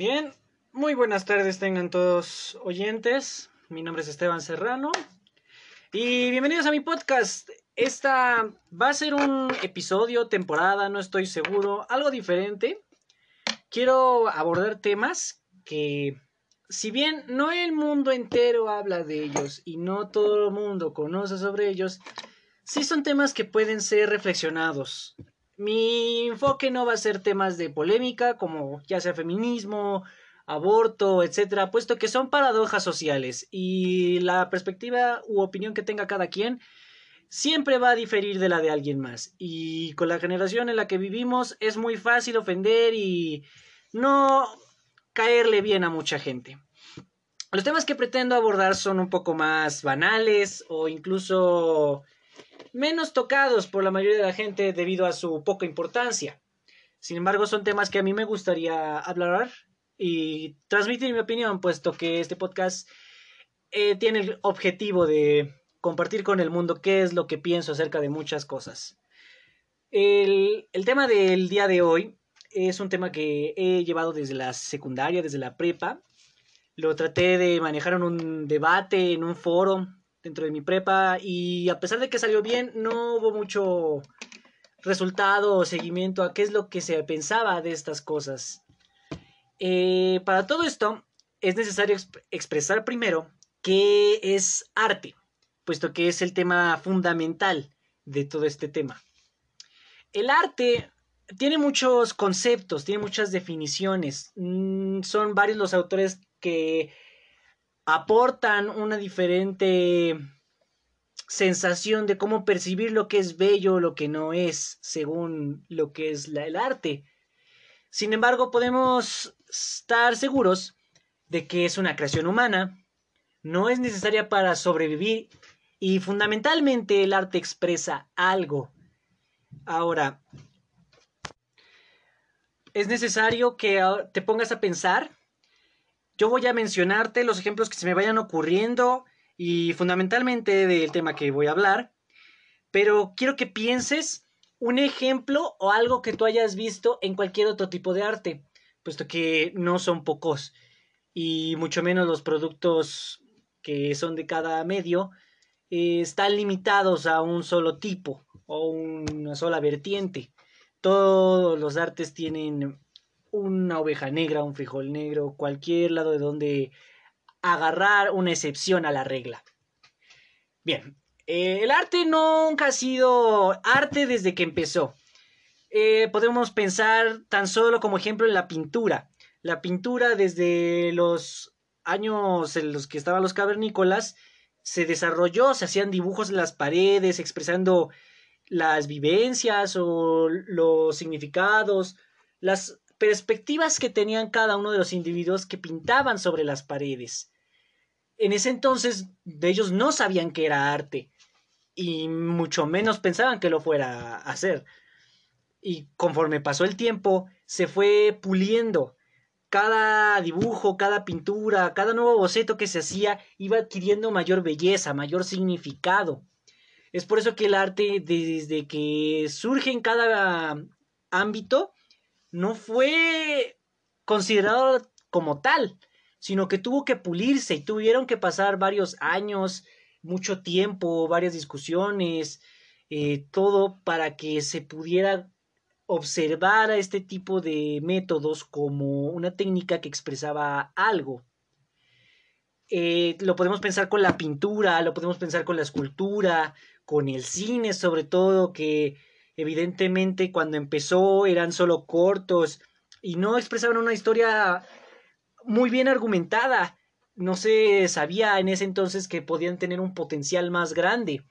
Bien, muy buenas tardes tengan todos oyentes. Mi nombre es Esteban Serrano y bienvenidos a mi podcast. Esta va a ser un episodio, temporada, no estoy seguro, algo diferente. Quiero abordar temas que, si bien no el mundo entero habla de ellos y no todo el mundo conoce sobre ellos, sí son temas que pueden ser reflexionados, mi enfoque no va a ser temas de polémica, como ya sea feminismo, aborto, etcétera, puesto que son paradojas sociales y la perspectiva u opinión que tenga cada quien siempre va a diferir de la de alguien más. Y con la generación en la que vivimos es muy fácil ofender y no caerle bien a mucha gente. Los temas que pretendo abordar son un poco más banales o incluso menos tocados por la mayoría de la gente debido a su poca importancia. Sin embargo, son temas que a mí me gustaría hablar y transmitir mi opinión, puesto que este podcast eh, tiene el objetivo de compartir con el mundo qué es lo que pienso acerca de muchas cosas. El, el tema del día de hoy es un tema que he llevado desde la secundaria, desde la prepa. Lo traté de manejar en un debate, en un foro, dentro de mi prepa y a pesar de que salió bien, no hubo mucho resultado o seguimiento a qué es lo que se pensaba de estas cosas. Eh, para todo esto es necesario expresar primero qué es arte, puesto que es el tema fundamental de todo este tema. El arte tiene muchos conceptos, tiene muchas definiciones. Mm, son varios los autores que aportan una diferente sensación de cómo percibir lo que es bello o lo que no es, según lo que es el arte. Sin embargo, podemos estar seguros de que es una creación humana, no es necesaria para sobrevivir y fundamentalmente el arte expresa algo. Ahora, es necesario que te pongas a pensar yo voy a mencionarte los ejemplos que se me vayan ocurriendo y fundamentalmente del tema que voy a hablar, pero quiero que pienses un ejemplo o algo que tú hayas visto en cualquier otro tipo de arte, puesto que no son pocos y mucho menos los productos que son de cada medio eh, están limitados a un solo tipo o una sola vertiente. Todos los artes tienen una oveja negra, un frijol negro, cualquier lado de donde agarrar una excepción a la regla. Bien, eh, el arte nunca ha sido arte desde que empezó. Eh, podemos pensar tan solo como ejemplo en la pintura. La pintura desde los años en los que estaban los cavernícolas se desarrolló, se hacían dibujos en las paredes expresando las vivencias o los significados, las perspectivas que tenían cada uno de los individuos que pintaban sobre las paredes. En ese entonces ellos no sabían que era arte y mucho menos pensaban que lo fuera a hacer. Y conforme pasó el tiempo, se fue puliendo. Cada dibujo, cada pintura, cada nuevo boceto que se hacía iba adquiriendo mayor belleza, mayor significado. Es por eso que el arte, desde que surge en cada ámbito, no fue considerado como tal, sino que tuvo que pulirse y tuvieron que pasar varios años, mucho tiempo, varias discusiones, eh, todo para que se pudiera observar a este tipo de métodos como una técnica que expresaba algo. Eh, lo podemos pensar con la pintura, lo podemos pensar con la escultura, con el cine sobre todo, que Evidentemente, cuando empezó eran solo cortos y no expresaban una historia muy bien argumentada. No se sabía en ese entonces que podían tener un potencial más grande.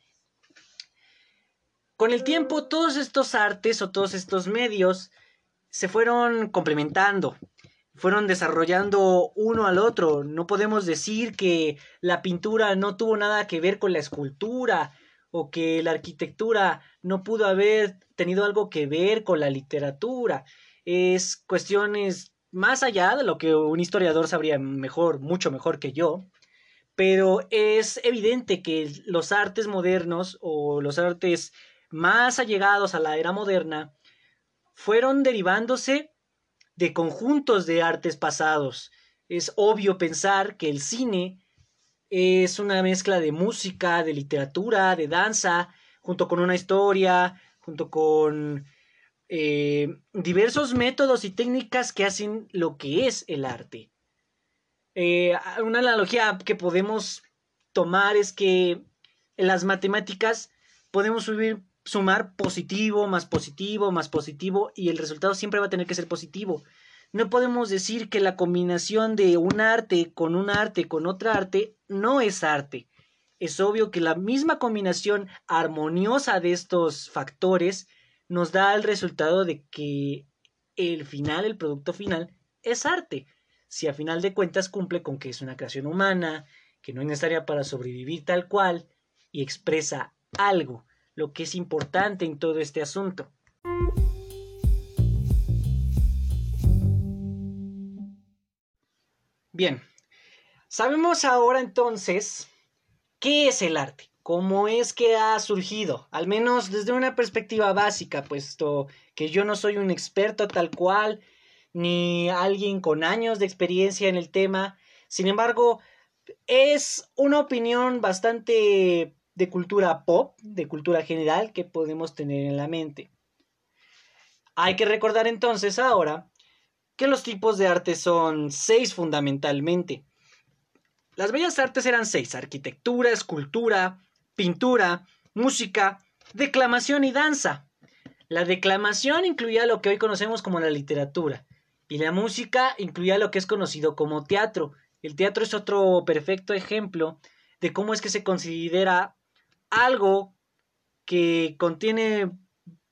Con el tiempo, todos estos artes o todos estos medios se fueron complementando, fueron desarrollando uno al otro. No podemos decir que la pintura no tuvo nada que ver con la escultura o que la arquitectura no pudo haber tenido algo que ver con la literatura. Es cuestiones más allá de lo que un historiador sabría mejor, mucho mejor que yo, pero es evidente que los artes modernos o los artes más allegados a la era moderna fueron derivándose de conjuntos de artes pasados. Es obvio pensar que el cine es una mezcla de música, de literatura, de danza, junto con una historia, junto con eh, diversos métodos y técnicas que hacen lo que es el arte. Eh, una analogía que podemos tomar es que en las matemáticas podemos subir, sumar positivo más positivo más positivo y el resultado siempre va a tener que ser positivo. No podemos decir que la combinación de un arte con un arte con otra arte no es arte. Es obvio que la misma combinación armoniosa de estos factores nos da el resultado de que el final, el producto final, es arte. Si a final de cuentas cumple con que es una creación humana, que no es necesaria para sobrevivir tal cual, y expresa algo, lo que es importante en todo este asunto. Bien, sabemos ahora entonces qué es el arte, cómo es que ha surgido, al menos desde una perspectiva básica, puesto que yo no soy un experto tal cual, ni alguien con años de experiencia en el tema. Sin embargo, es una opinión bastante de cultura pop, de cultura general que podemos tener en la mente. Hay que recordar entonces ahora que los tipos de arte son seis fundamentalmente. Las bellas artes eran seis, arquitectura, escultura, pintura, música, declamación y danza. La declamación incluía lo que hoy conocemos como la literatura y la música incluía lo que es conocido como teatro. El teatro es otro perfecto ejemplo de cómo es que se considera algo que contiene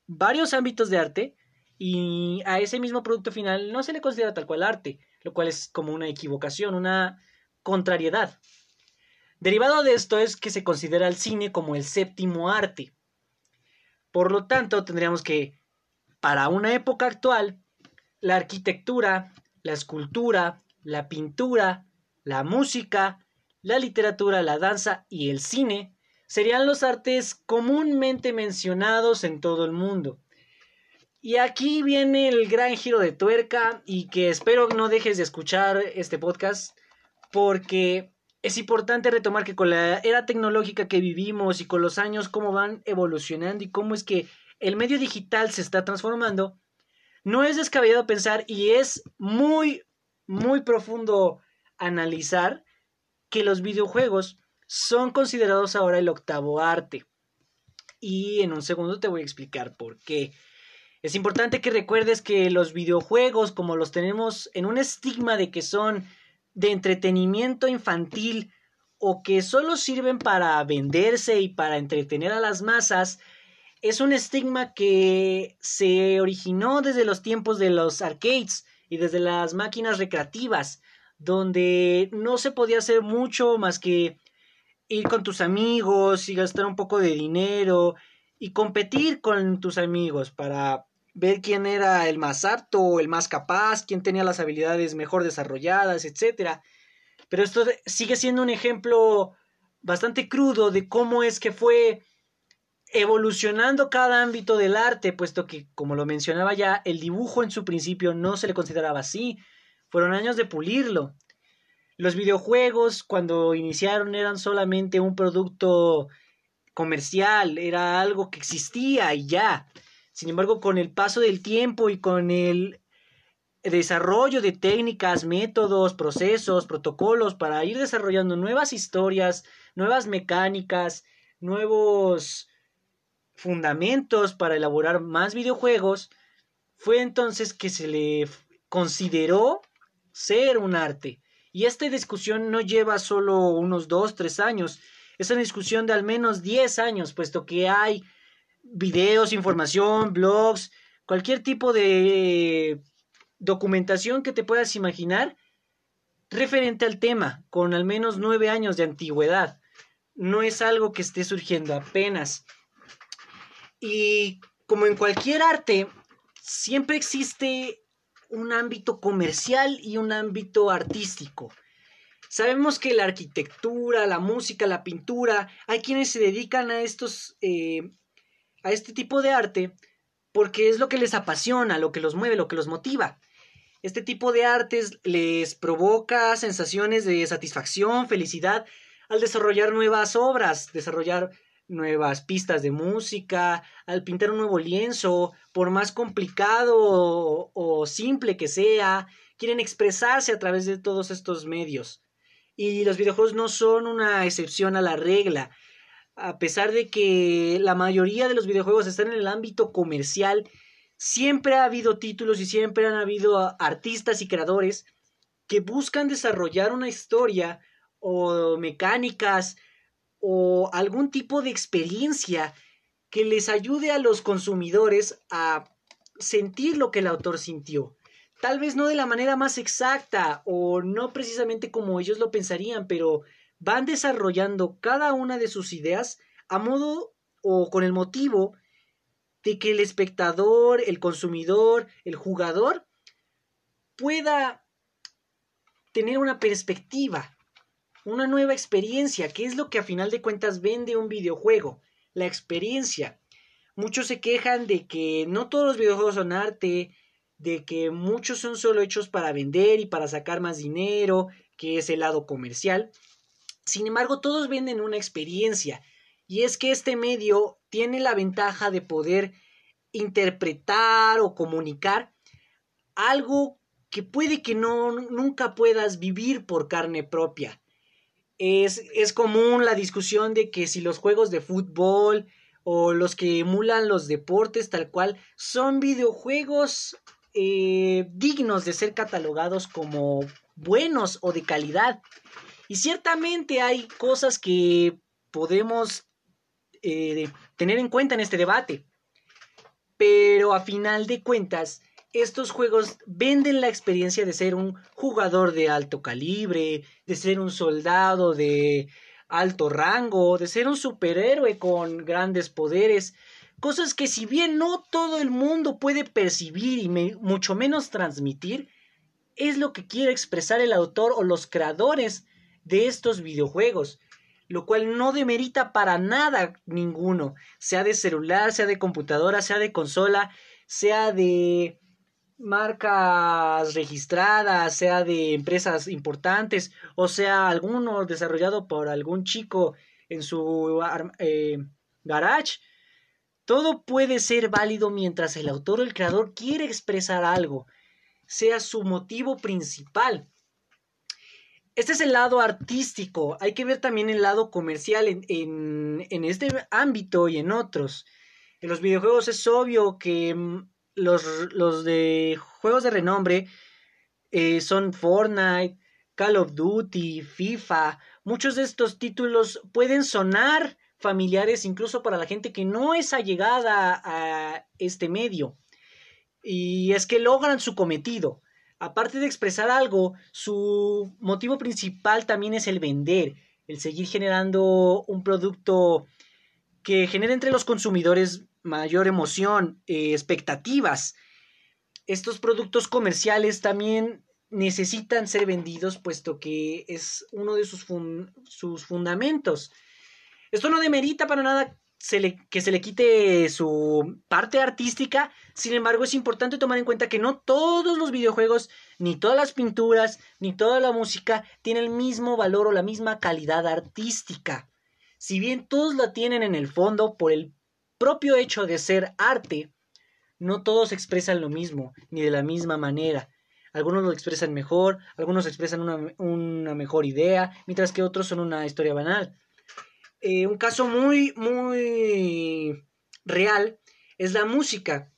varios ámbitos de arte y a ese mismo producto final no se le considera tal cual arte, lo cual es como una equivocación, una contrariedad. Derivado de esto es que se considera el cine como el séptimo arte. Por lo tanto, tendríamos que, para una época actual, la arquitectura, la escultura, la pintura, la música, la literatura, la danza y el cine serían los artes comúnmente mencionados en todo el mundo. Y aquí viene el gran giro de tuerca y que espero no dejes de escuchar este podcast porque es importante retomar que con la era tecnológica que vivimos y con los años cómo van evolucionando y cómo es que el medio digital se está transformando, no es descabellado pensar y es muy, muy profundo analizar que los videojuegos son considerados ahora el octavo arte. Y en un segundo te voy a explicar por qué. Es importante que recuerdes que los videojuegos, como los tenemos en un estigma de que son de entretenimiento infantil o que solo sirven para venderse y para entretener a las masas, es un estigma que se originó desde los tiempos de los arcades y desde las máquinas recreativas, donde no se podía hacer mucho más que ir con tus amigos y gastar un poco de dinero y competir con tus amigos para ver quién era el más apto o el más capaz, quién tenía las habilidades mejor desarrolladas, etc. Pero esto sigue siendo un ejemplo bastante crudo de cómo es que fue evolucionando cada ámbito del arte, puesto que, como lo mencionaba ya, el dibujo en su principio no se le consideraba así, fueron años de pulirlo. Los videojuegos, cuando iniciaron, eran solamente un producto comercial, era algo que existía y ya. Sin embargo, con el paso del tiempo y con el desarrollo de técnicas, métodos, procesos, protocolos para ir desarrollando nuevas historias, nuevas mecánicas, nuevos fundamentos para elaborar más videojuegos, fue entonces que se le consideró ser un arte. Y esta discusión no lleva solo unos dos, tres años, es una discusión de al menos diez años, puesto que hay videos, información, blogs, cualquier tipo de documentación que te puedas imaginar referente al tema, con al menos nueve años de antigüedad. No es algo que esté surgiendo apenas. Y como en cualquier arte, siempre existe un ámbito comercial y un ámbito artístico. Sabemos que la arquitectura, la música, la pintura, hay quienes se dedican a estos eh, a este tipo de arte porque es lo que les apasiona, lo que los mueve, lo que los motiva. Este tipo de artes les provoca sensaciones de satisfacción, felicidad al desarrollar nuevas obras, desarrollar nuevas pistas de música, al pintar un nuevo lienzo, por más complicado o, simple que sea, quieren expresarse a través de todos estos medios. Y los videojuegos no son una excepción a la regla. A pesar de que la mayoría de los videojuegos están en el ámbito comercial, siempre ha habido títulos y siempre han habido artistas y creadores que buscan desarrollar una historia o mecánicas o algún tipo de experiencia que les ayude a los consumidores a sentir lo que el autor sintió. Tal vez no de la manera más exacta o no precisamente como ellos lo pensarían, pero van desarrollando cada una de sus ideas a modo o con el motivo de que el espectador, el consumidor, el jugador pueda tener una perspectiva una nueva experiencia, que es lo que a final de cuentas vende un videojuego, la experiencia. Muchos se quejan de que no todos los videojuegos son arte, de que muchos son solo hechos para vender y para sacar más dinero, que es el lado comercial. Sin embargo, todos venden una experiencia, y es que este medio tiene la ventaja de poder interpretar o comunicar algo que puede que no nunca puedas vivir por carne propia es, común la discusión de que si los juegos de fútbol o los que emulan los deportes tal cual son videojuegos eh, dignos de ser catalogados como buenos o de calidad. Y ciertamente hay cosas que podemos eh, tener en cuenta en este debate. Pero a final de cuentas, estos juegos venden la experiencia de ser un jugador de alto calibre, de ser un soldado de alto rango, de ser un superhéroe con grandes poderes, cosas que si bien no todo el mundo puede percibir y mucho menos transmitir, es lo que quiere expresar el autor o los creadores de estos videojuegos, lo cual no demerita para nada ninguno, sea de celular, sea de computadora, sea de consola, sea de marcas registradas, sea de empresas importantes o sea alguno desarrollado por algún chico en su eh, garage, todo puede ser válido mientras el autor o el creador quiere expresar algo, sea su motivo principal. Este es el lado artístico, hay que ver también el lado comercial en, en, en este ámbito y en otros. En los videojuegos es obvio que mm, los, de juegos de renombre eh, son Fortnite, Call of Duty, FIFA. Muchos de estos títulos pueden sonar familiares incluso para la gente que no es allegada a este medio. Y es que logran su cometido. Aparte de expresar algo, su motivo principal también es el vender, el seguir generando un producto que genere entre los consumidores mayor emoción, eh, expectativas. Estos productos comerciales también necesitan ser vendidos puesto que es uno de sus, sus fundamentos. Esto no demerita para nada que se le quite su parte artística, sin embargo es importante tomar en cuenta que no todos los videojuegos, ni todas las pinturas, ni toda la música tienen el mismo valor o la misma calidad artística. Si bien todos la tienen en el fondo por el propio hecho de ser arte, no todos expresan lo mismo, ni de la misma manera. Algunos lo expresan mejor, algunos expresan una, mejor idea, mientras que otros son una historia banal. Eh, un caso muy, muy real es la música.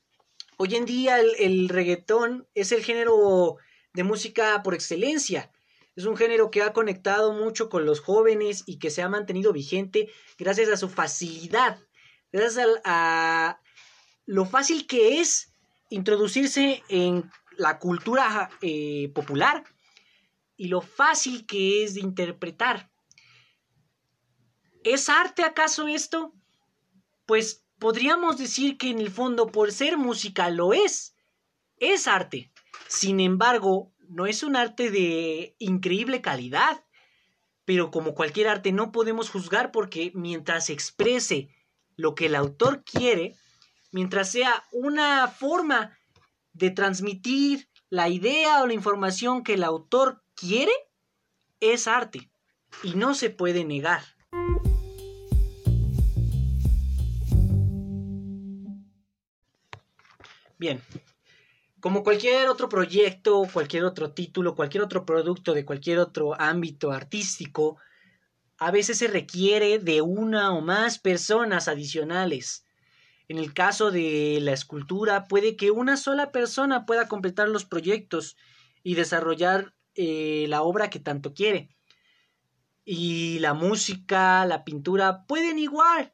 Hoy en día el, reggaetón es el género de música por excelencia. Es un género que ha conectado mucho con los jóvenes y que se ha mantenido vigente gracias a su facilidad gracias a, lo fácil que es introducirse en la cultura eh, popular y lo fácil que es de interpretar. ¿Es arte acaso esto? Pues podríamos decir que en el fondo por ser música lo es. Es arte. Sin embargo, no es un arte de increíble calidad. Pero como cualquier arte no podemos juzgar porque mientras exprese lo que el autor quiere, mientras sea una forma de transmitir la idea o la información que el autor quiere es arte y no se puede negar. Bien, como cualquier otro proyecto, cualquier otro título, cualquier otro producto de cualquier otro ámbito artístico, a veces se requiere de una o más personas adicionales. En el caso de la escultura, puede que una sola persona pueda completar los proyectos y desarrollar eh, la obra que tanto quiere. Y la música, la pintura pueden igual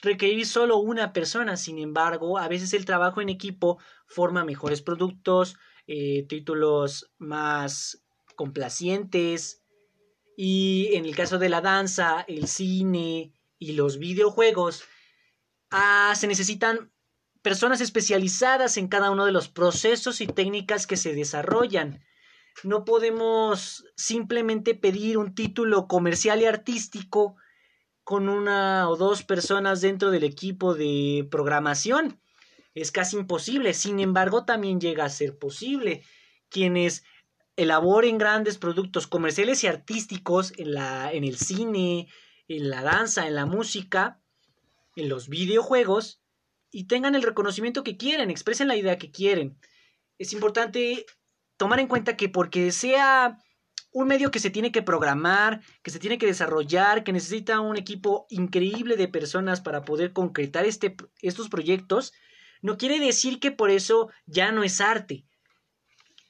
requerir solo una persona. Sin embargo, a veces el trabajo en equipo forma mejores productos, eh, títulos más complacientes, y en el caso de la danza, el cine y los videojuegos, ah, se necesitan personas especializadas en cada uno de los procesos y técnicas que se desarrollan. No podemos simplemente pedir un título comercial y artístico con una o dos personas dentro del equipo de programación. Es casi imposible. Sin embargo, también llega a ser posible. Quienes elaboren grandes productos comerciales y artísticos en, la, en el cine, en la danza, en la música, en los videojuegos y tengan el reconocimiento que quieren, expresen la idea que quieren. Es importante tomar en cuenta que porque sea un medio que se tiene que programar, que se tiene que desarrollar, que necesita un equipo increíble de personas para poder concretar este, estos proyectos, no quiere decir que por eso ya no es arte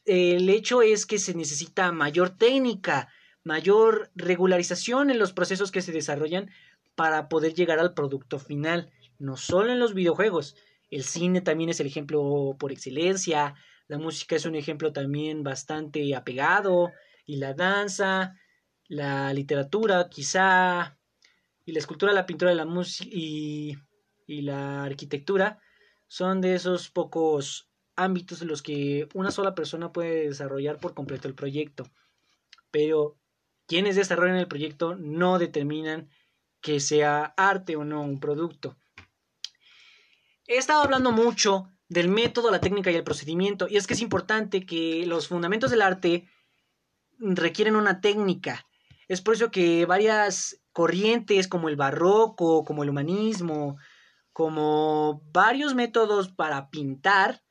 el hecho es que se necesita mayor técnica, mayor regularización en los procesos que se desarrollan para poder llegar al producto final, no solo en los videojuegos. El cine también es el ejemplo por excelencia, la música es un ejemplo también bastante apegado, y la danza, la literatura quizá, y la escultura, la pintura, la música y, la arquitectura son de esos pocos ámbitos en los que una sola persona puede desarrollar por completo el proyecto. Pero quienes desarrollan el proyecto no determinan que sea arte o no un producto. He estado hablando mucho del método, la técnica y el procedimiento, y es que es importante que los fundamentos del arte requieren una técnica. Es por eso que varias corrientes como el barroco, como el humanismo, como varios métodos para pintar,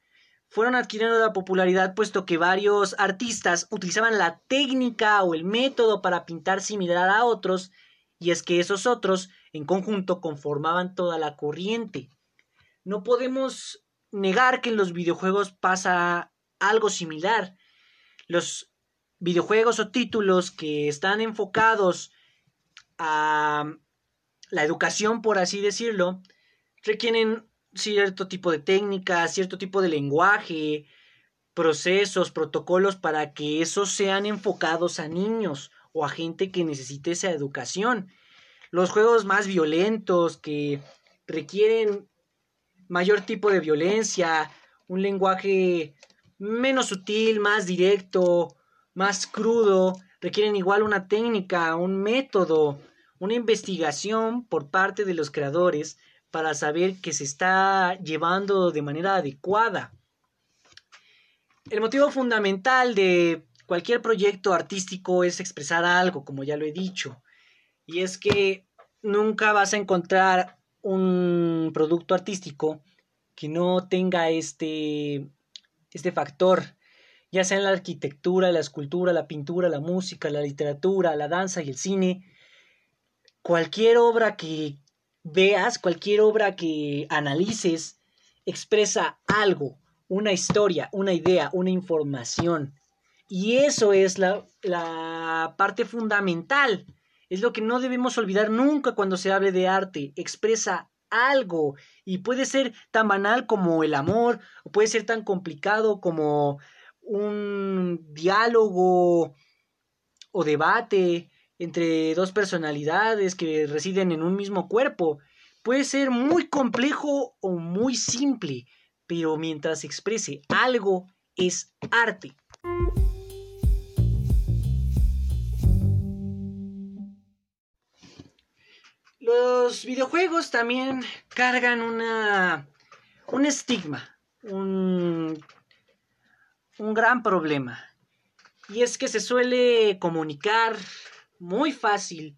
fueron adquiriendo la popularidad puesto que varios artistas utilizaban la técnica o el método para pintar similar a otros, y es que esos otros en conjunto conformaban toda la corriente. No podemos negar que en los videojuegos pasa algo similar. Los videojuegos o títulos que están enfocados a la educación, por así decirlo, requieren cierto tipo de técnica, cierto tipo de lenguaje, procesos, protocolos para que esos sean enfocados a niños o a gente que necesite esa educación. Los juegos más violentos que requieren mayor tipo de violencia, un lenguaje menos sutil, más directo, más crudo, requieren igual una técnica, un método, una investigación por parte de los creadores para saber que se está llevando de manera adecuada. El motivo fundamental de cualquier proyecto artístico es expresar algo, como ya lo he dicho. Y es que nunca vas a encontrar un producto artístico que no tenga este, este factor, ya sea en la arquitectura, la escultura, la pintura, la música, la literatura, la danza y el cine. Cualquier obra que veas, cualquier obra que analices, expresa algo, una historia, una idea, una información. Y eso es la, la parte fundamental. Es lo que no debemos olvidar nunca cuando se hable de arte. Expresa algo y puede ser tan banal como el amor, o puede ser tan complicado como un diálogo o debate entre dos personalidades que residen en un mismo cuerpo. Puede ser muy complejo o muy simple, pero mientras exprese algo es arte. Los videojuegos también cargan una, un estigma, un, un gran problema. Y es que se suele comunicar muy fácil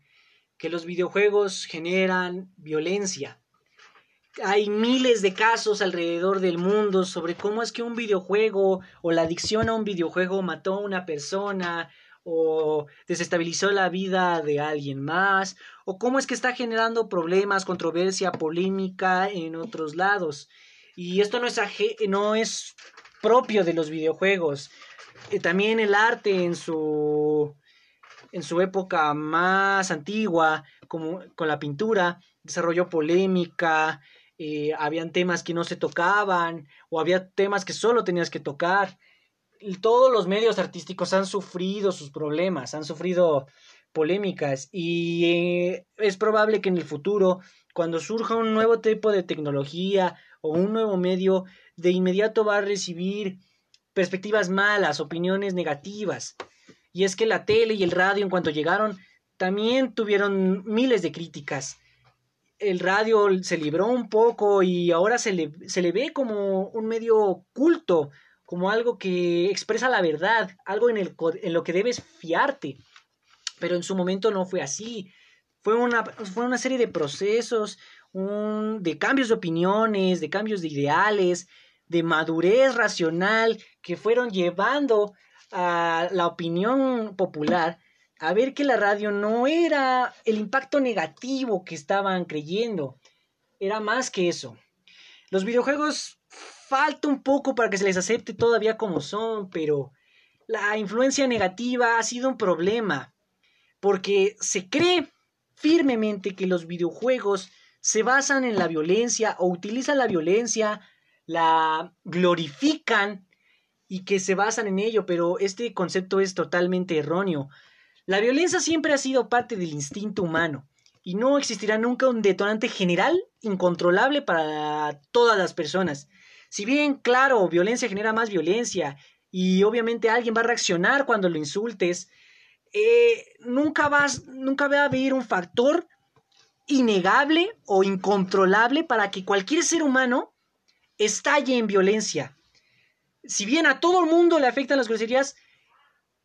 que los videojuegos generan violencia. Hay miles de casos alrededor del mundo sobre cómo es que un videojuego o la adicción a un videojuego mató a una persona o desestabilizó la vida de alguien más, o cómo es que está generando problemas, controversia, polémica en otros lados. Y esto no es, no es propio de los videojuegos. Eh, también el arte en su, en su época más antigua, como con la pintura, desarrolló polémica, eh, habían temas que no se tocaban, o había temas que solo tenías que tocar. Todos los medios artísticos han sufrido sus problemas, han sufrido polémicas, y eh, es probable que en el futuro, cuando surja un nuevo tipo de tecnología o un nuevo medio, de inmediato va a recibir perspectivas malas, opiniones negativas. Y es que la tele y el radio en cuanto llegaron también tuvieron miles de críticas. El radio se libró un poco y ahora se le, se le ve como un medio culto, como algo que expresa la verdad, algo en, el, en lo que debes fiarte. Pero en su momento no fue así. Fue una, fue una serie de procesos, un, de cambios de opiniones, de cambios de ideales, de madurez racional que fueron llevando a la opinión popular a ver que la radio no era el impacto negativo que estaban creyendo, era más que eso. Los videojuegos falta un poco para que se les acepte todavía como son, pero la influencia negativa ha sido un problema, porque se cree firmemente que los videojuegos se basan en la violencia o utilizan la violencia la glorifican y que se basan en ello, pero este concepto es totalmente erróneo. La violencia siempre ha sido parte del instinto humano y no existirá nunca un detonante general incontrolable para todas las personas. Si bien, claro, violencia genera más violencia y obviamente alguien va a reaccionar cuando lo insultes, eh, nunca, vas, nunca va a haber un factor innegable o incontrolable para que cualquier ser humano estalle en violencia. Si bien a todo el mundo le afectan las groserías,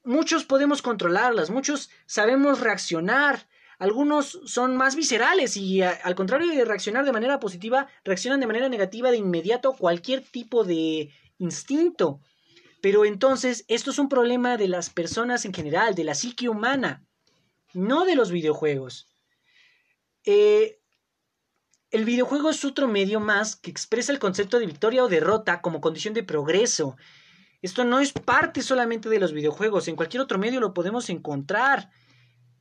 muchos podemos controlarlas, muchos sabemos reaccionar, algunos son más viscerales y al contrario de reaccionar de manera positiva, reaccionan de manera negativa de inmediato cualquier tipo de instinto. Pero entonces, esto es un problema de las personas en general, de la psique humana, no de los videojuegos. Eh, el videojuego es otro medio más que expresa el concepto de victoria o derrota como condición de progreso. Esto no es parte solamente de los videojuegos, en cualquier otro medio lo podemos encontrar,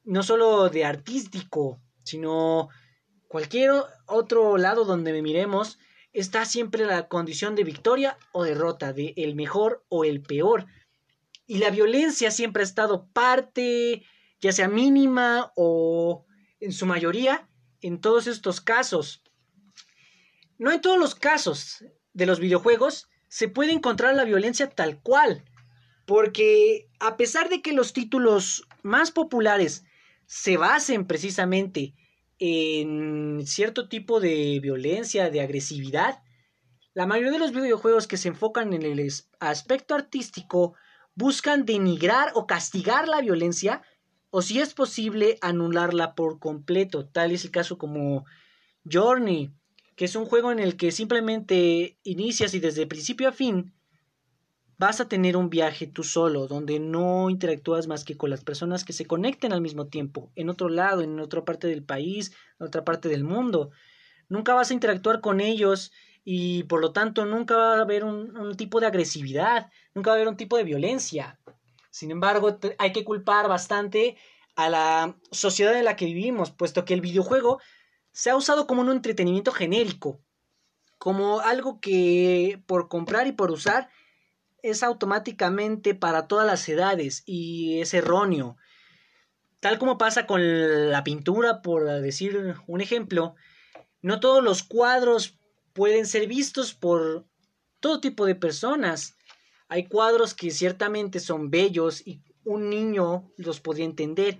no solo de artístico, sino cualquier otro lado donde miremos, está siempre la condición de victoria o derrota, de el mejor o el peor. Y la violencia siempre ha estado parte, ya sea mínima o en su mayoría, en todos estos casos. No en todos los casos de los videojuegos se puede encontrar la violencia tal cual, porque a pesar de que los títulos más populares se basen precisamente en cierto tipo de violencia, de agresividad, la mayoría de los videojuegos que se enfocan en el aspecto artístico buscan denigrar o castigar la violencia o si es posible anularla por completo. Tal es el caso como Journey, que es un juego en el que simplemente inicias y desde principio a fin vas a tener un viaje tú solo, donde no interactúas más que con las personas que se conecten al mismo tiempo, en otro lado, en otra parte del país, en otra parte del mundo. Nunca vas a interactuar con ellos y por lo tanto nunca va a haber un, un tipo de agresividad, nunca va a haber un tipo de violencia. Sin embargo, hay que culpar bastante a la sociedad en la que vivimos, puesto que el videojuego se ha usado como un entretenimiento genérico, como algo que por comprar y por usar es automáticamente para todas las edades y es erróneo. Tal como pasa con la pintura, por decir un ejemplo, no todos los cuadros pueden ser vistos por todo tipo de personas. Hay cuadros que ciertamente son bellos y un niño los podría entender,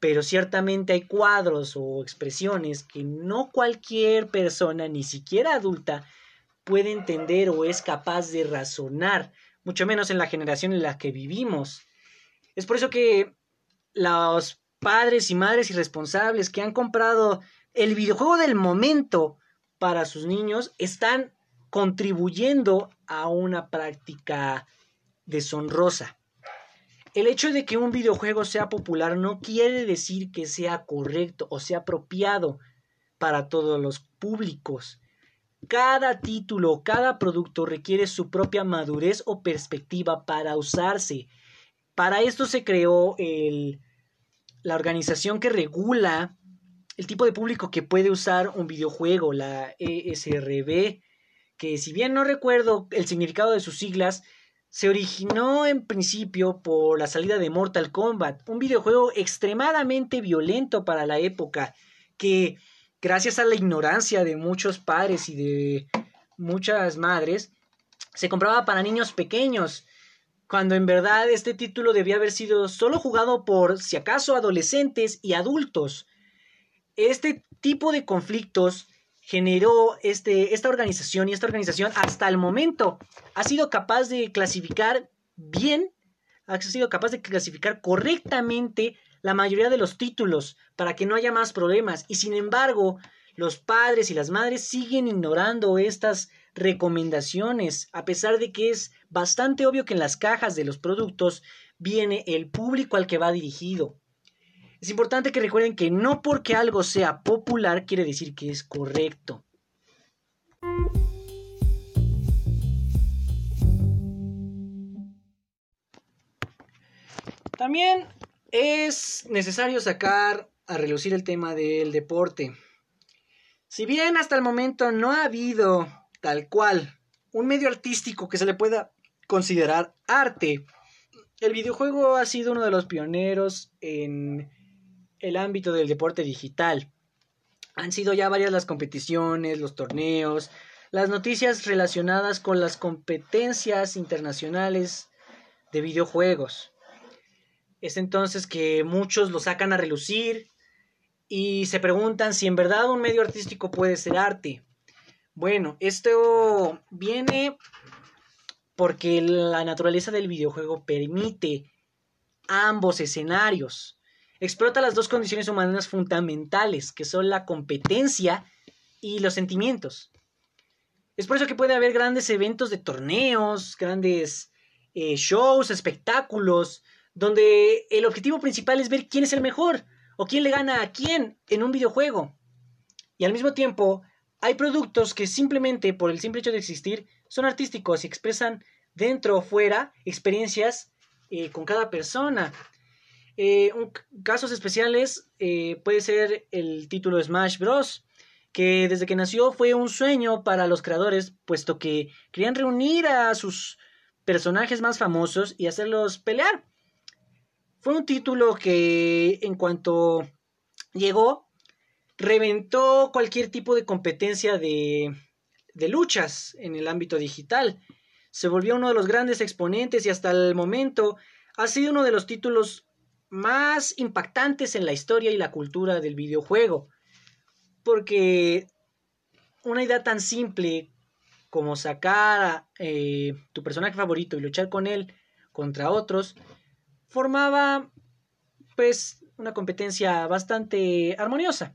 pero ciertamente hay cuadros o expresiones que no cualquier persona, ni siquiera adulta, puede entender o es capaz de razonar mucho menos en la generación en la que vivimos. Es por eso que los padres y madres irresponsables que han comprado el videojuego del momento para sus niños están contribuyendo a una práctica deshonrosa. El hecho de que un videojuego sea popular no quiere decir que sea correcto o sea apropiado para todos los públicos. Cada título, cada producto requiere su propia madurez o perspectiva para usarse. Para esto se creó el, la organización que regula el tipo de público que puede usar un videojuego, la ESRB, que si bien no recuerdo el significado de sus siglas, se originó en principio por la salida de Mortal Kombat, un videojuego extremadamente violento para la época, que gracias a la ignorancia de muchos padres y de muchas madres, se compraba para niños pequeños, cuando en verdad este título debía haber sido solo jugado por, si acaso, adolescentes y adultos. Este tipo de conflictos generó este, esta organización y esta organización hasta el momento ha sido capaz de clasificar bien, ha sido capaz de clasificar correctamente la mayoría de los títulos para que no haya más problemas y sin embargo los padres y las madres siguen ignorando estas recomendaciones a pesar de que es bastante obvio que en las cajas de los productos viene el público al que va dirigido. Es importante que recuerden que no porque algo sea popular quiere decir que es correcto. También es necesario sacar a relucir el tema del deporte. Si bien hasta el momento no ha habido tal cual un medio artístico que se le pueda considerar arte, el videojuego ha sido uno de los pioneros en el ámbito del deporte digital. Han sido ya varias las competiciones, los torneos, las noticias relacionadas con las competencias internacionales de videojuegos. Es entonces que muchos lo sacan a relucir y se preguntan si en verdad un medio artístico puede ser arte. Bueno, esto viene porque la naturaleza del videojuego permite ambos escenarios explota las dos condiciones humanas fundamentales, que son la competencia y los sentimientos. Es por eso que puede haber grandes eventos de torneos, grandes eh, shows, espectáculos, donde el objetivo principal es ver quién es el mejor o quién le gana a quién en un videojuego. Y al mismo tiempo, hay productos que simplemente por el simple hecho de existir son artísticos y expresan dentro o fuera experiencias eh, con cada persona. Eh, casos especiales eh, puede ser el título Smash Bros. que desde que nació fue un sueño para los creadores, puesto que querían reunir a sus personajes más famosos y hacerlos pelear. Fue un título que en cuanto llegó, reventó cualquier tipo de competencia de, luchas en el ámbito digital. Se volvió uno de los grandes exponentes y hasta el momento ha sido uno de los títulos más impactantes en la historia y la cultura del videojuego. Porque una idea tan simple como sacar a eh, tu personaje favorito y luchar con él contra otros, formaba pues una competencia bastante armoniosa.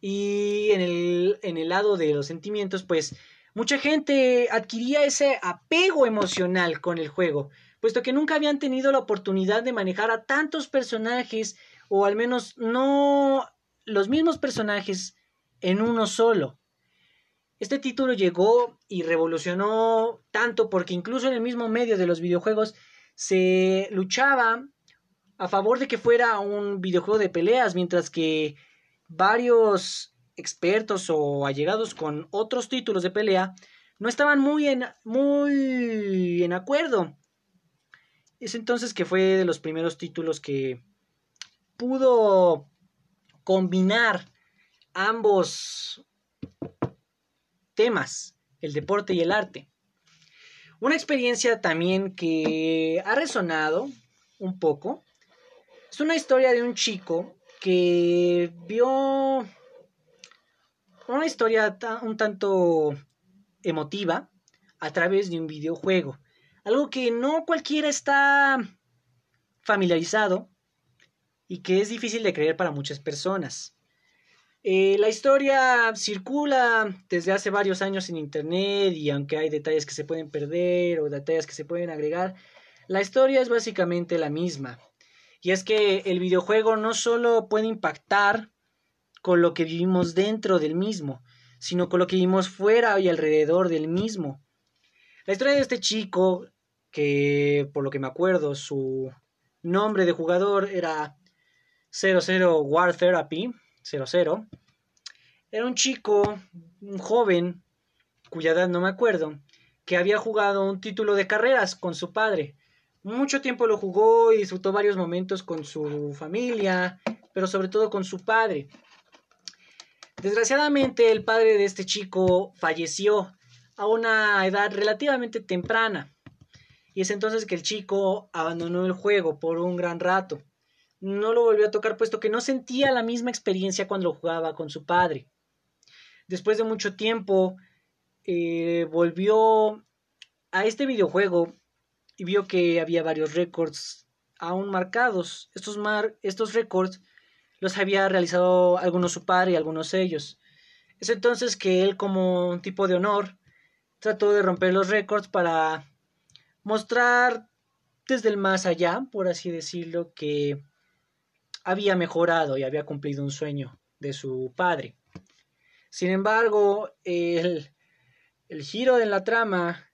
Y en el, en el lado de los sentimientos, pues mucha gente adquiría ese apego emocional con el juego puesto que nunca habían tenido la oportunidad de manejar a tantos personajes, o al menos no los mismos personajes en uno solo. Este título llegó y revolucionó tanto porque incluso en el mismo medio de los videojuegos se luchaba a favor de que fuera un videojuego de peleas, mientras que varios expertos o allegados con otros títulos de pelea no estaban muy en, muy en acuerdo. Es entonces que fue de los primeros títulos que pudo combinar ambos temas, el deporte y el arte. Una experiencia también que ha resonado un poco. Es una historia de un chico que vio una historia un tanto emotiva a través de un videojuego. algo que no cualquiera está familiarizado y que es difícil de creer para muchas personas. Eh, la historia circula desde hace varios años en Internet y aunque hay detalles que se pueden perder o detalles que se pueden agregar, la historia es básicamente la misma. Y es que el videojuego no solo puede impactar con lo que vivimos dentro del mismo, sino con lo que vivimos fuera y alrededor del mismo. La historia de este chico, que por lo que me acuerdo, su nombre de jugador era 00 War Therapy, 00, era un chico, un joven, cuya edad no me acuerdo, que había jugado un título de carreras con su padre. Mucho tiempo lo jugó y disfrutó varios momentos con su familia, pero sobre todo con su padre. Desgraciadamente el padre de este chico falleció a una edad relativamente temprana. Y es entonces que el chico abandonó el juego por un gran rato. No lo volvió a tocar puesto que no sentía la misma experiencia cuando jugaba con su padre. Después de mucho tiempo, eh, volvió a este videojuego y vio que había varios récords aún marcados. Estos, mar estos récords los había realizado algunos su padre y algunos ellos. Es entonces que él, como un tipo de honor, trató de romper los récords para mostrar desde el más allá, por así decirlo, que había mejorado y había cumplido un sueño de su padre. Sin embargo, el, el giro de la trama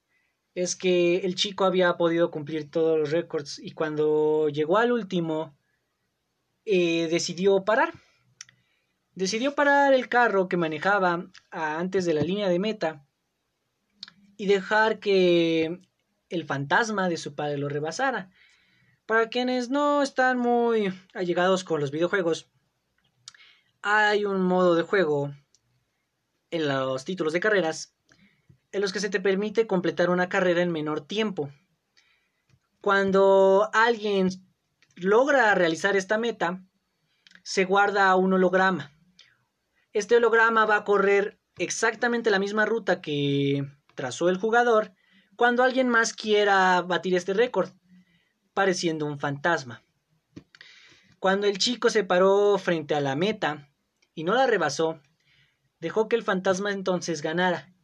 es que el chico había podido cumplir todos los récords y cuando llegó al último eh, decidió parar. Decidió parar el carro que manejaba antes de la línea de meta y dejar que el fantasma de su padre lo rebasara. Para quienes no están muy allegados con los videojuegos, hay un modo de juego en los títulos de carreras en los que se te permite completar una carrera en menor tiempo. Cuando alguien logra realizar esta meta, se guarda un holograma. Este holograma va a correr exactamente la misma ruta que trazó el jugador cuando alguien más quiera batir este récord, pareciendo un fantasma. Cuando el chico se paró frente a la meta y no la rebasó, dejó que el fantasma entonces ganara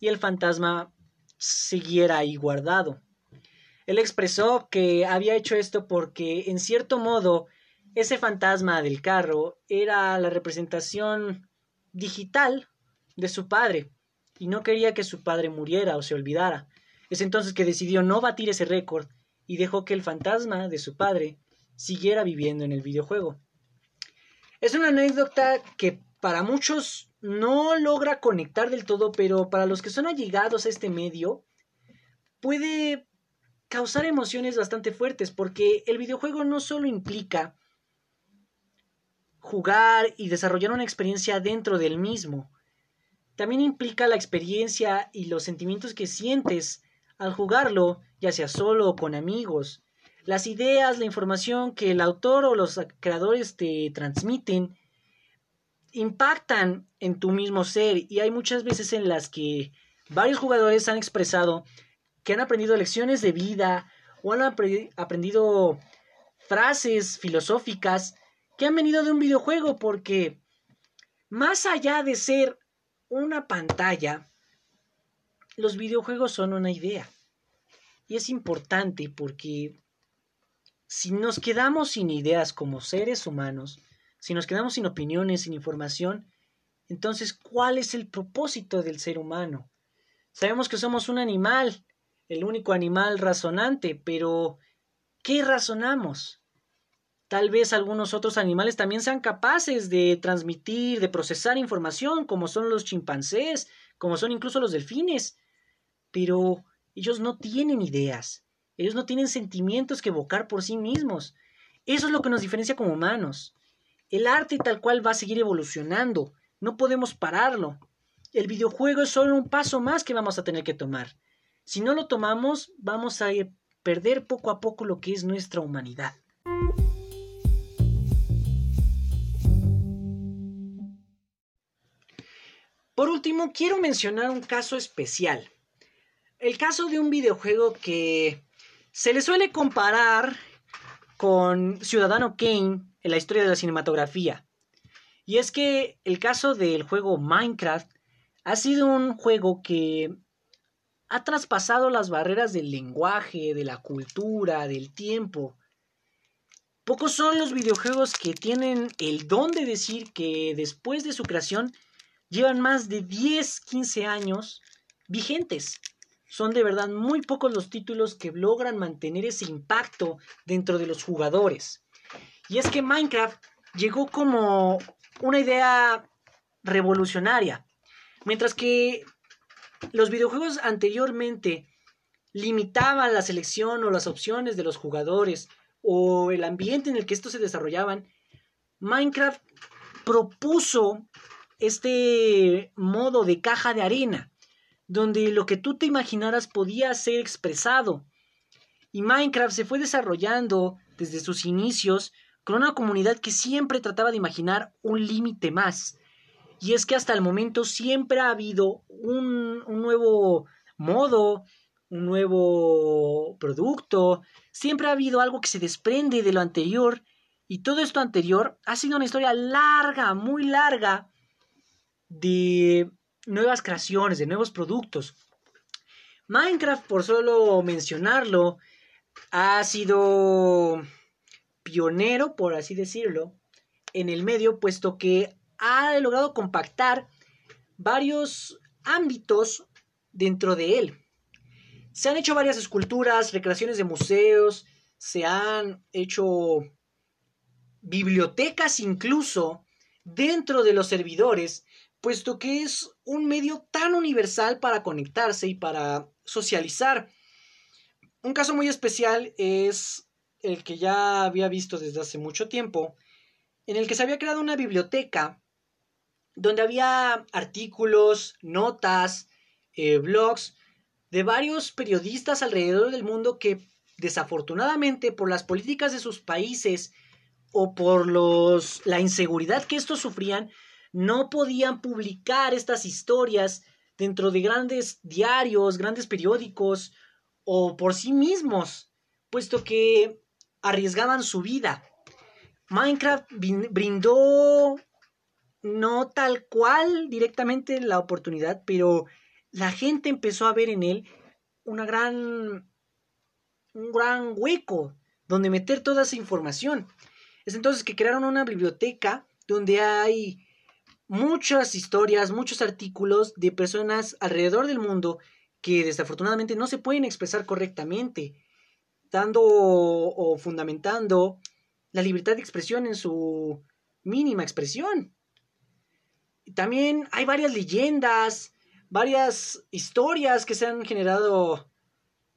y el fantasma siguiera ahí guardado. Él expresó que había hecho esto porque, en cierto modo, ese fantasma del carro era la representación digital de su padre y no quería que su padre muriera o se olvidara. Es entonces que decidió no batir ese récord y dejó que el fantasma de su padre siguiera viviendo en el videojuego. Es una anécdota que para muchos no logra conectar del todo, pero para los que son allegados a este medio, puede causar emociones bastante fuertes, porque el videojuego no solo implica jugar y desarrollar una experiencia dentro del mismo, también implica la experiencia y los sentimientos que sientes al jugarlo, ya sea solo o con amigos, las ideas, la información que el autor o los creadores te transmiten, impactan en tu mismo ser y hay muchas veces en las que varios jugadores han expresado que han aprendido lecciones de vida o han aprendido frases filosóficas que han venido de un videojuego porque más allá de ser una pantalla, los videojuegos son una idea. Y es importante porque si nos quedamos sin ideas como seres humanos, si nos quedamos sin opiniones, sin información, entonces, ¿cuál es el propósito del ser humano? Sabemos que somos un animal, el único animal razonante, pero ¿qué razonamos? Tal vez algunos otros animales también sean capaces de transmitir, de procesar información, como son los chimpancés, como son incluso los delfines, pero ellos no tienen ideas, ellos no tienen sentimientos que evocar por sí mismos. Eso es lo que nos diferencia como humanos. El arte tal cual va a seguir evolucionando. No podemos pararlo. El videojuego es solo un paso más que vamos a tener que tomar. Si no lo tomamos, vamos a perder poco a poco lo que es nuestra humanidad. Por último, quiero mencionar un caso especial. El caso de un videojuego que se le suele comparar con Ciudadano Kane en la historia de la cinematografía. Y es que el caso del juego Minecraft ha sido un juego que ha traspasado las barreras del lenguaje, de la cultura, del tiempo. Pocos son los videojuegos que tienen el don de decir que después de su creación llevan más de 10, 15 años vigentes. Son de verdad muy pocos los títulos que logran mantener ese impacto dentro de los jugadores. Y es que Minecraft llegó como una idea revolucionaria. Mientras que los videojuegos anteriormente limitaban la selección o las opciones de los jugadores o el ambiente en el que estos se desarrollaban, Minecraft propuso este modo de caja de arena, donde lo que tú te imaginaras podía ser expresado. Y Minecraft se fue desarrollando desde sus inicios con una comunidad que siempre trataba de imaginar un límite más. Y es que hasta el momento siempre ha habido un, un nuevo modo, un nuevo producto, siempre ha habido algo que se desprende de lo anterior. Y todo esto anterior ha sido una historia larga, muy larga, de nuevas creaciones, de nuevos productos. Minecraft, por solo mencionarlo, ha sido pionero, por así decirlo, en el medio, puesto que ha logrado compactar varios ámbitos dentro de él. Se han hecho varias esculturas, recreaciones de museos, se han hecho bibliotecas incluso dentro de los servidores, puesto que es un medio tan universal para conectarse y para socializar. Un caso muy especial es el que ya había visto desde hace mucho tiempo, en el que se había creado una biblioteca donde había artículos, notas, eh, blogs de varios periodistas alrededor del mundo que desafortunadamente por las políticas de sus países o por los, la inseguridad que estos sufrían, no podían publicar estas historias dentro de grandes diarios, grandes periódicos o por sí mismos, puesto que arriesgaban su vida. Minecraft brindó no tal cual directamente la oportunidad, pero la gente empezó a ver en él una gran un gran hueco donde meter toda esa información. Es entonces que crearon una biblioteca donde hay muchas historias, muchos artículos de personas alrededor del mundo que desafortunadamente no se pueden expresar correctamente dando o fundamentando la libertad de expresión en su mínima expresión. También hay varias leyendas, varias historias que se han generado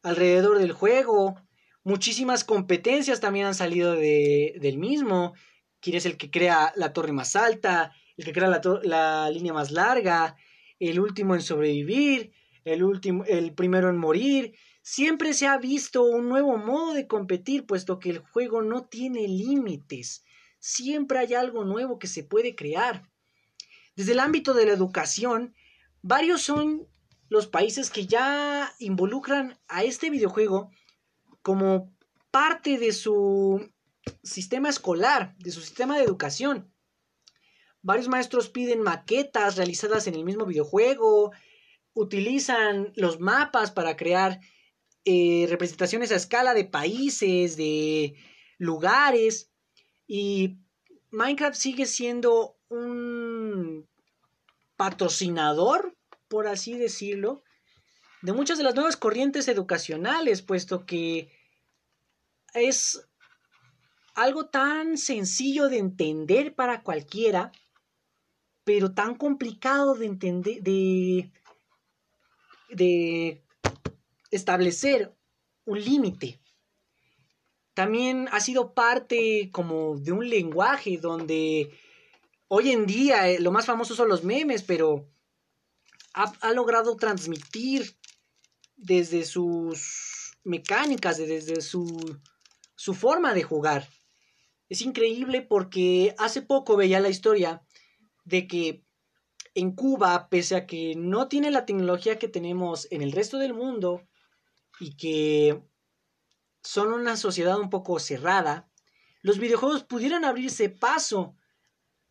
alrededor del juego. Muchísimas competencias también han salido de, del mismo. ¿Quién es el que crea la torre más alta? El que crea la, la línea más larga. El último en sobrevivir. El, último, el primero en morir. Siempre se ha visto un nuevo modo de competir, puesto que el juego no tiene límites. Siempre hay algo nuevo que se puede crear. Desde el ámbito de la educación, varios son los países que ya involucran a este videojuego como parte de su sistema escolar, de su sistema de educación. Varios maestros piden maquetas realizadas en el mismo videojuego, utilizan los mapas para crear eh, representaciones a escala de países, de lugares. Y Minecraft sigue siendo un patrocinador, por así decirlo, de muchas de las nuevas corrientes educacionales, puesto que es algo tan sencillo de entender para cualquiera, pero tan complicado de entender, de, de establecer un límite. También ha sido parte como de un lenguaje donde hoy en día eh, lo más famoso son los memes, pero ha, logrado transmitir desde sus mecánicas, desde su, su forma de jugar. Es increíble porque hace poco veía la historia de que en Cuba, pese a que no tiene la tecnología que tenemos en el resto del mundo y que son una sociedad un poco cerrada, los videojuegos pudieran abrirse paso.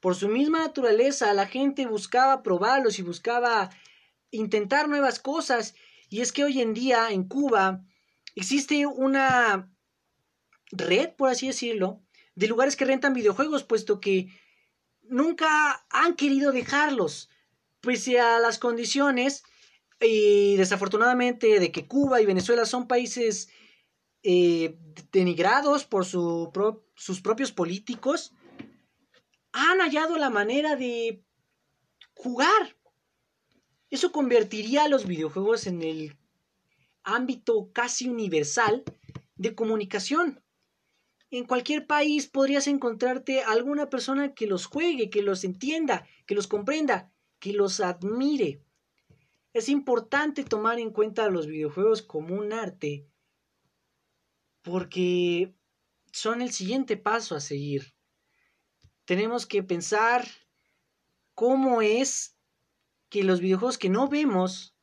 Por su misma naturaleza, la gente buscaba probarlos y buscaba intentar nuevas cosas. Y es que hoy en día en Cuba existe una red, por así decirlo, de lugares que rentan videojuegos, puesto que nunca han querido dejarlos, pese a las condiciones y desafortunadamente de que Cuba y Venezuela son países eh, denigrados por sus propios políticos, han hallado la manera de jugar. Eso convertiría a los videojuegos en el ámbito casi universal de comunicación. En cualquier país podrías encontrarte alguna persona que los juegue, que los entienda, que los comprenda, que los admire. Es importante tomar en cuenta los videojuegos como un arte porque son el siguiente paso a seguir. Tenemos que pensar cómo es que los videojuegos que no vemos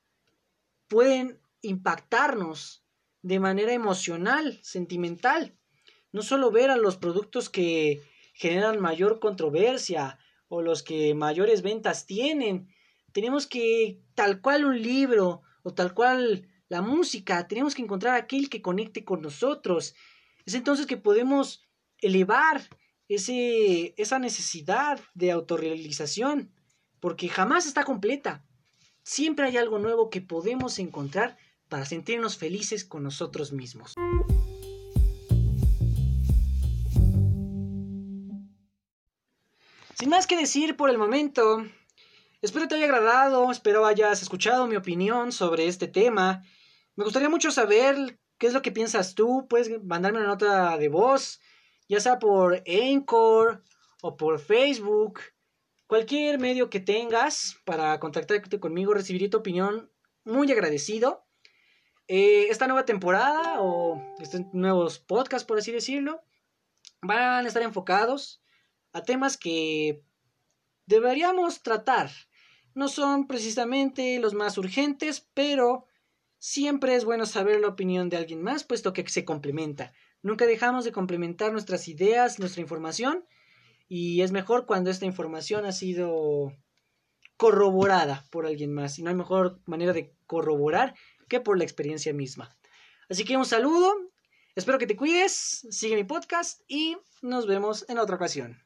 pueden impactarnos de manera emocional, sentimental. No solo ver a los productos que generan mayor controversia o los que mayores ventas tienen. Tenemos que, tal cual un libro o tal cual la música, tenemos que encontrar aquel que conecte con nosotros. Es entonces que podemos elevar ese, esa necesidad de autorrealización, porque jamás está completa. Siempre hay algo nuevo que podemos encontrar para sentirnos felices con nosotros mismos. Sin más que decir por el momento, espero te haya agradado, espero hayas escuchado mi opinión sobre este tema me gustaría mucho saber qué es lo que piensas tú. Puedes mandarme una nota de voz, ya sea por Anchor o por Facebook. Cualquier medio que tengas para contactarte conmigo, recibiré tu opinión muy agradecido. Eh, esta nueva temporada o estos nuevos podcasts, por así decirlo, van a estar enfocados a temas que deberíamos tratar. No son precisamente los más urgentes, pero Siempre es bueno saber la opinión de alguien más, puesto que se complementa. Nunca dejamos de complementar nuestras ideas, nuestra información, y es mejor cuando esta información ha sido corroborada por alguien más. Y no hay mejor manera de corroborar que por la experiencia misma. Así que un saludo, espero que te cuides, sigue mi podcast y nos vemos en otra ocasión.